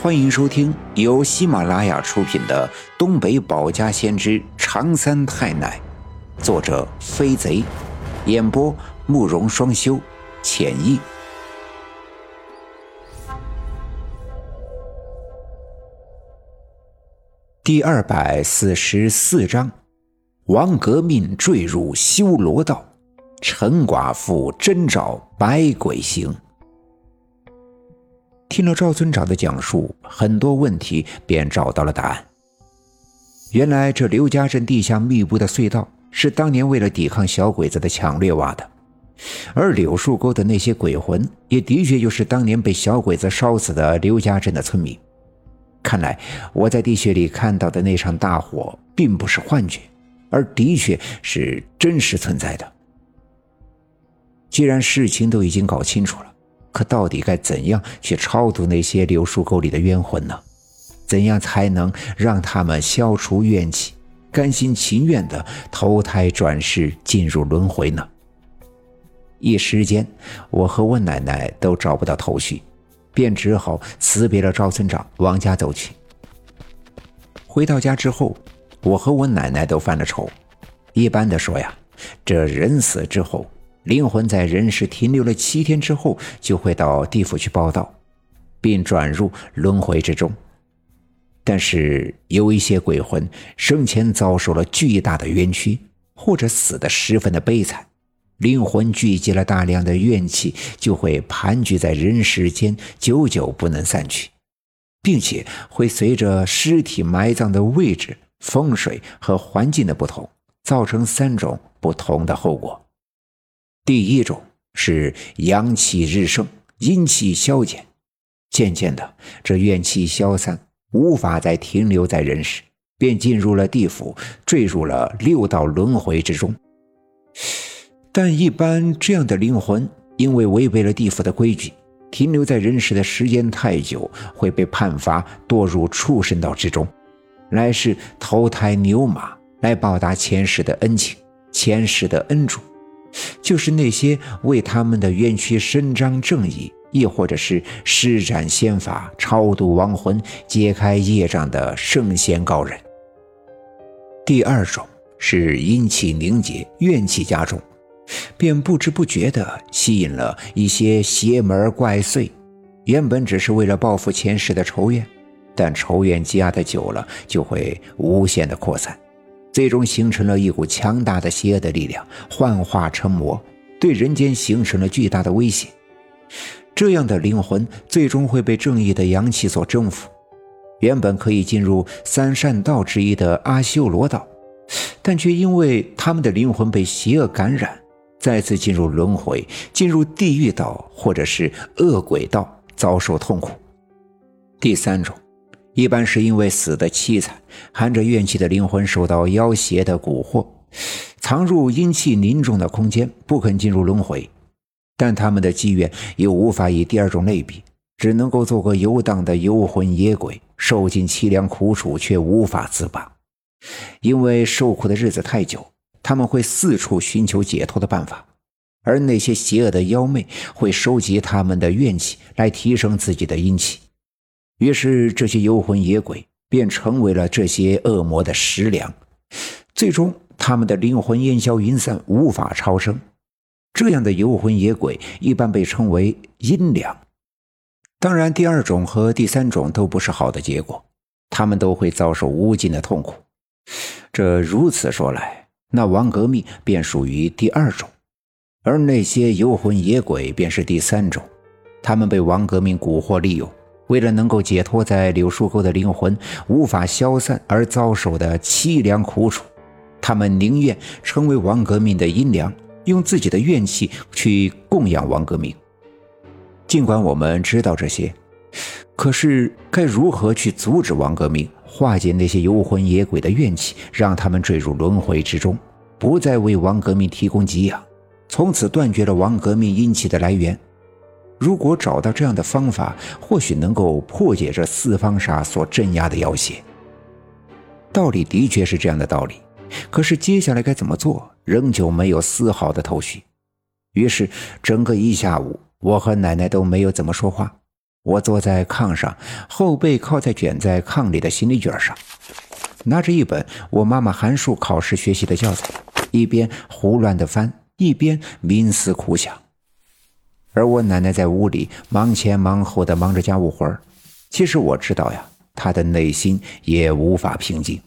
欢迎收听由喜马拉雅出品的《东北保家先知长三太奶》，作者飞贼，演播慕容双修，浅意。第二百四十四章：王革命坠入修罗道，陈寡妇真找百鬼行。听了赵村长的讲述，很多问题便找到了答案。原来这刘家镇地下密布的隧道是当年为了抵抗小鬼子的抢掠挖的，而柳树沟的那些鬼魂也的确就是当年被小鬼子烧死的刘家镇的村民。看来我在地穴里看到的那场大火并不是幻觉，而的确是真实存在的。既然事情都已经搞清楚了。可到底该怎样去超度那些柳树沟里的冤魂呢？怎样才能让他们消除怨气，甘心情愿的投胎转世进入轮回呢？一时间，我和我奶奶都找不到头绪，便只好辞别了赵村长，往家走去。回到家之后，我和我奶奶都犯了愁。一般的说呀，这人死之后。灵魂在人世停留了七天之后，就会到地府去报道，并转入轮回之中。但是有一些鬼魂生前遭受了巨大的冤屈，或者死得十分的悲惨，灵魂聚集了大量的怨气，就会盘踞在人世间，久久不能散去，并且会随着尸体埋葬的位置、风水和环境的不同，造成三种不同的后果。第一种是阳气日盛，阴气消减，渐渐的，这怨气消散，无法再停留在人世，便进入了地府，坠入了六道轮回之中。但一般这样的灵魂，因为违背了地府的规矩，停留在人世的时间太久，会被判罚堕入畜生道之中，来世投胎牛马，来报答前世的恩情，前世的恩主。就是那些为他们的冤屈伸张正义，亦或者是施展仙法超度亡魂、揭开业障的圣贤高人。第二种是阴气凝结、怨气加重，便不知不觉地吸引了一些邪门怪祟。原本只是为了报复前世的仇怨，但仇怨积压的久了，就会无限的扩散。最终形成了一股强大的邪恶的力量，幻化成魔，对人间形成了巨大的威胁。这样的灵魂最终会被正义的阳气所征服，原本可以进入三善道之一的阿修罗道，但却因为他们的灵魂被邪恶感染，再次进入轮回，进入地狱道或者是恶鬼道，遭受痛苦。第三种。一般是因为死的凄惨，含着怨气的灵魂受到妖邪的蛊惑，藏入阴气凝重的空间，不肯进入轮回。但他们的机缘又无法以第二种类比，只能够做个游荡的游魂野鬼，受尽凄凉苦楚却无法自拔。因为受苦的日子太久，他们会四处寻求解脱的办法，而那些邪恶的妖魅会收集他们的怨气来提升自己的阴气。于是，这些游魂野鬼便成为了这些恶魔的食粮。最终，他们的灵魂烟消云散，无法超生。这样的游魂野鬼一般被称为阴粮。当然，第二种和第三种都不是好的结果，他们都会遭受无尽的痛苦。这如此说来，那王革命便属于第二种，而那些游魂野鬼便是第三种。他们被王革命蛊惑利用。为了能够解脱在柳树沟的灵魂无法消散而遭受的凄凉苦楚，他们宁愿成为王革命的阴凉，用自己的怨气去供养王革命。尽管我们知道这些，可是该如何去阻止王革命化解那些游魂野鬼的怨气，让他们坠入轮回之中，不再为王革命提供给养，从此断绝了王革命阴气的来源？如果找到这样的方法，或许能够破解这四方煞所镇压的妖邪。道理的确是这样的道理，可是接下来该怎么做，仍旧没有丝毫的头绪。于是，整个一下午，我和奶奶都没有怎么说话。我坐在炕上，后背靠在卷在炕里的行李卷上，拿着一本我妈妈函数考试学习的教材，一边胡乱的翻，一边冥思苦想。而我奶奶在屋里忙前忙后的忙着家务活。其实我知道呀，她的内心也无法平静。